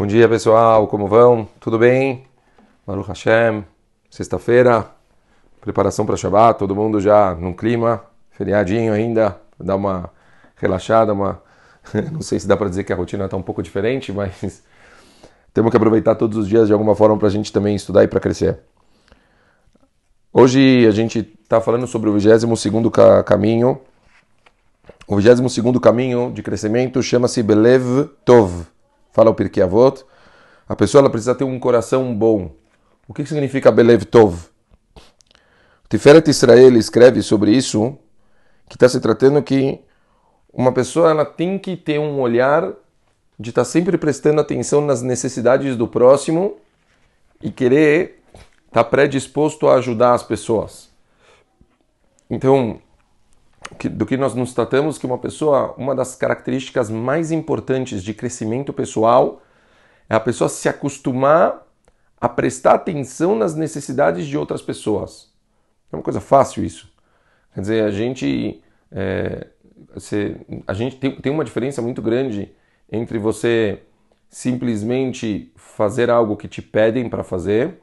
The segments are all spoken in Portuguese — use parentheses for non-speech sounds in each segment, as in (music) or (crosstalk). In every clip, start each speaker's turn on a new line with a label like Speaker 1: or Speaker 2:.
Speaker 1: Bom dia pessoal, como vão? Tudo bem? Baruch Hashem, sexta-feira, preparação para Shabbat, todo mundo já num clima, feriadinho ainda, dar uma relaxada, uma... (laughs) não sei se dá para dizer que a rotina está um pouco diferente, mas (laughs) temos que aproveitar todos os dias de alguma forma para a gente também estudar e para crescer. Hoje a gente está falando sobre o 22 ca caminho. O 22 caminho de crescimento chama-se Belev Tov. Fala o Pirkei Avot. A pessoa ela precisa ter um coração bom. O que significa Belev Tov? Tiferet Israel escreve sobre isso, que está se tratando que uma pessoa ela tem que ter um olhar de estar tá sempre prestando atenção nas necessidades do próximo e querer estar tá predisposto a ajudar as pessoas. Então, do que nós nos tratamos que uma pessoa, uma das características mais importantes de crescimento pessoal é a pessoa se acostumar a prestar atenção nas necessidades de outras pessoas. É uma coisa fácil isso. Quer dizer, a gente, é, você, a gente tem, tem uma diferença muito grande entre você simplesmente fazer algo que te pedem para fazer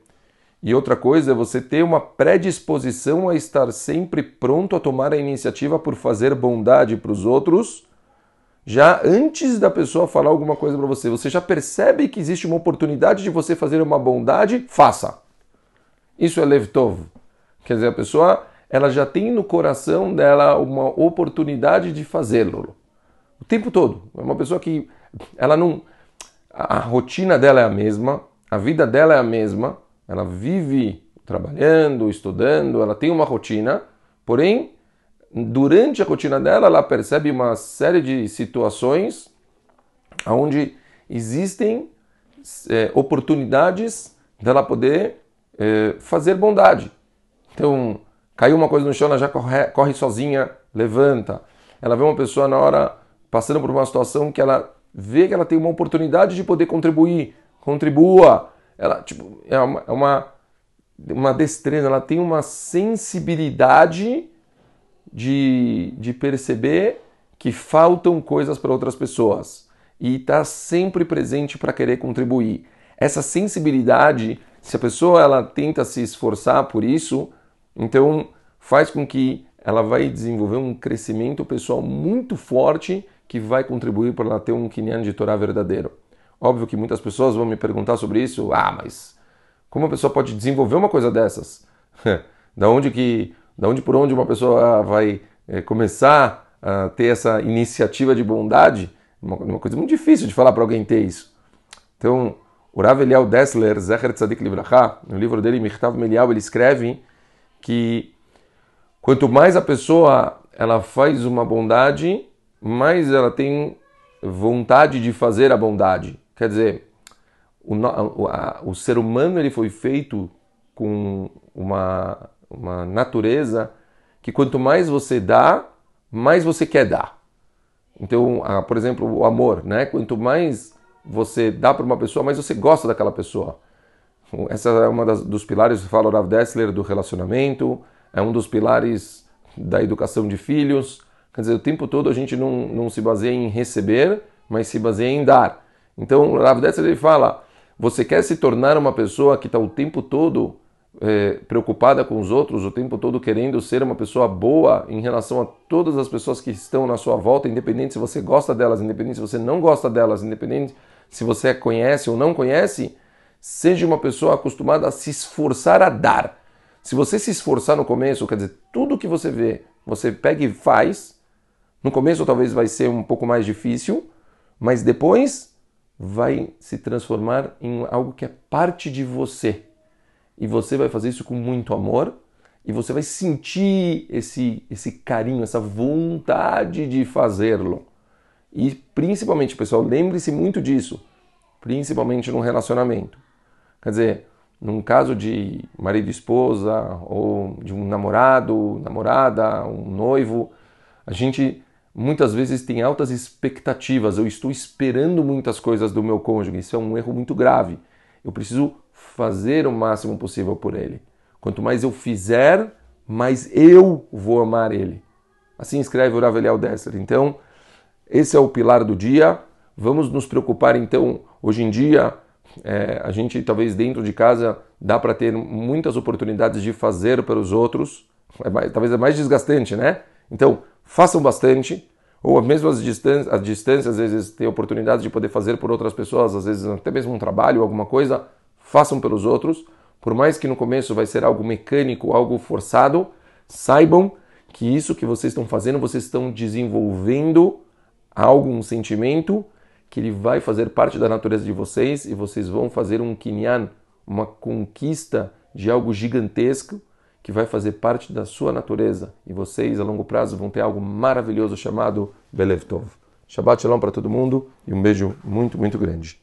Speaker 1: e outra coisa é você ter uma predisposição a estar sempre pronto a tomar a iniciativa por fazer bondade para os outros, já antes da pessoa falar alguma coisa para você. Você já percebe que existe uma oportunidade de você fazer uma bondade? Faça. Isso é Levtov. Quer dizer, a pessoa ela já tem no coração dela uma oportunidade de fazê-lo. O tempo todo. É uma pessoa que ela não. A rotina dela é a mesma, a vida dela é a mesma ela vive trabalhando, estudando, ela tem uma rotina, porém, durante a rotina dela, ela percebe uma série de situações onde existem é, oportunidades dela poder é, fazer bondade. Então, caiu uma coisa no chão, ela já corre, corre sozinha, levanta. Ela vê uma pessoa na hora passando por uma situação que ela vê que ela tem uma oportunidade de poder contribuir, contribua ela tipo, é uma, é uma, uma destreza, ela tem uma sensibilidade de, de perceber que faltam coisas para outras pessoas e está sempre presente para querer contribuir. Essa sensibilidade, se a pessoa ela tenta se esforçar por isso, então faz com que ela vai desenvolver um crescimento pessoal muito forte que vai contribuir para ela ter um Kinyan de Torá verdadeiro. Óbvio que muitas pessoas vão me perguntar sobre isso. Ah, mas como uma pessoa pode desenvolver uma coisa dessas? (laughs) da onde que, da onde por onde uma pessoa vai é, começar a ter essa iniciativa de bondade? Uma, uma coisa muito difícil de falar para alguém ter isso. Então, o Eliel Dessler, Zecher Tzadik Libraha, no livro dele, Mirtav Melial, ele escreve que quanto mais a pessoa ela faz uma bondade, mais ela tem vontade de fazer a bondade. Quer dizer, o, a, o ser humano ele foi feito com uma, uma natureza que quanto mais você dá, mais você quer dar. Então, a, por exemplo, o amor, né? Quanto mais você dá para uma pessoa, mais você gosta daquela pessoa. Essa é uma das, dos pilares, fala o Rav Dessler, do relacionamento, é um dos pilares da educação de filhos. Quer dizer, o tempo todo a gente não, não se baseia em receber, mas se baseia em dar. Então, Rav Dessler ele fala: você quer se tornar uma pessoa que está o tempo todo é, preocupada com os outros, o tempo todo querendo ser uma pessoa boa em relação a todas as pessoas que estão na sua volta, independente se você gosta delas, independente se você não gosta delas, independente se você conhece ou não conhece, seja uma pessoa acostumada a se esforçar a dar. Se você se esforçar no começo, quer dizer, tudo que você vê, você pega e faz. No começo talvez vai ser um pouco mais difícil, mas depois vai se transformar em algo que é parte de você. E você vai fazer isso com muito amor e você vai sentir esse, esse carinho, essa vontade de fazê-lo. E principalmente, pessoal, lembre-se muito disso, principalmente no relacionamento. Quer dizer, num caso de marido e esposa, ou de um namorado, namorada, um noivo, a gente muitas vezes tem altas expectativas, eu estou esperando muitas coisas do meu cônjuge, isso é um erro muito grave. Eu preciso fazer o máximo possível por ele. Quanto mais eu fizer, mais eu vou amar ele. Assim escreve o Rav Eliel Dessler. Então, esse é o pilar do dia. Vamos nos preocupar então, hoje em dia, é, a gente talvez dentro de casa dá para ter muitas oportunidades de fazer para os outros, é mais, talvez é mais desgastante, né? Então, façam bastante, ou mesmo as distâncias, as distâncias, às vezes tem oportunidade de poder fazer por outras pessoas, às vezes até mesmo um trabalho, alguma coisa, façam pelos outros. Por mais que no começo vai ser algo mecânico, algo forçado, saibam que isso que vocês estão fazendo, vocês estão desenvolvendo algo, um sentimento que ele vai fazer parte da natureza de vocês e vocês vão fazer um kinyan, uma conquista de algo gigantesco que vai fazer parte da sua natureza e vocês a longo prazo vão ter algo maravilhoso chamado Belev Tov. Shabbat Shalom para todo mundo e um beijo muito, muito grande.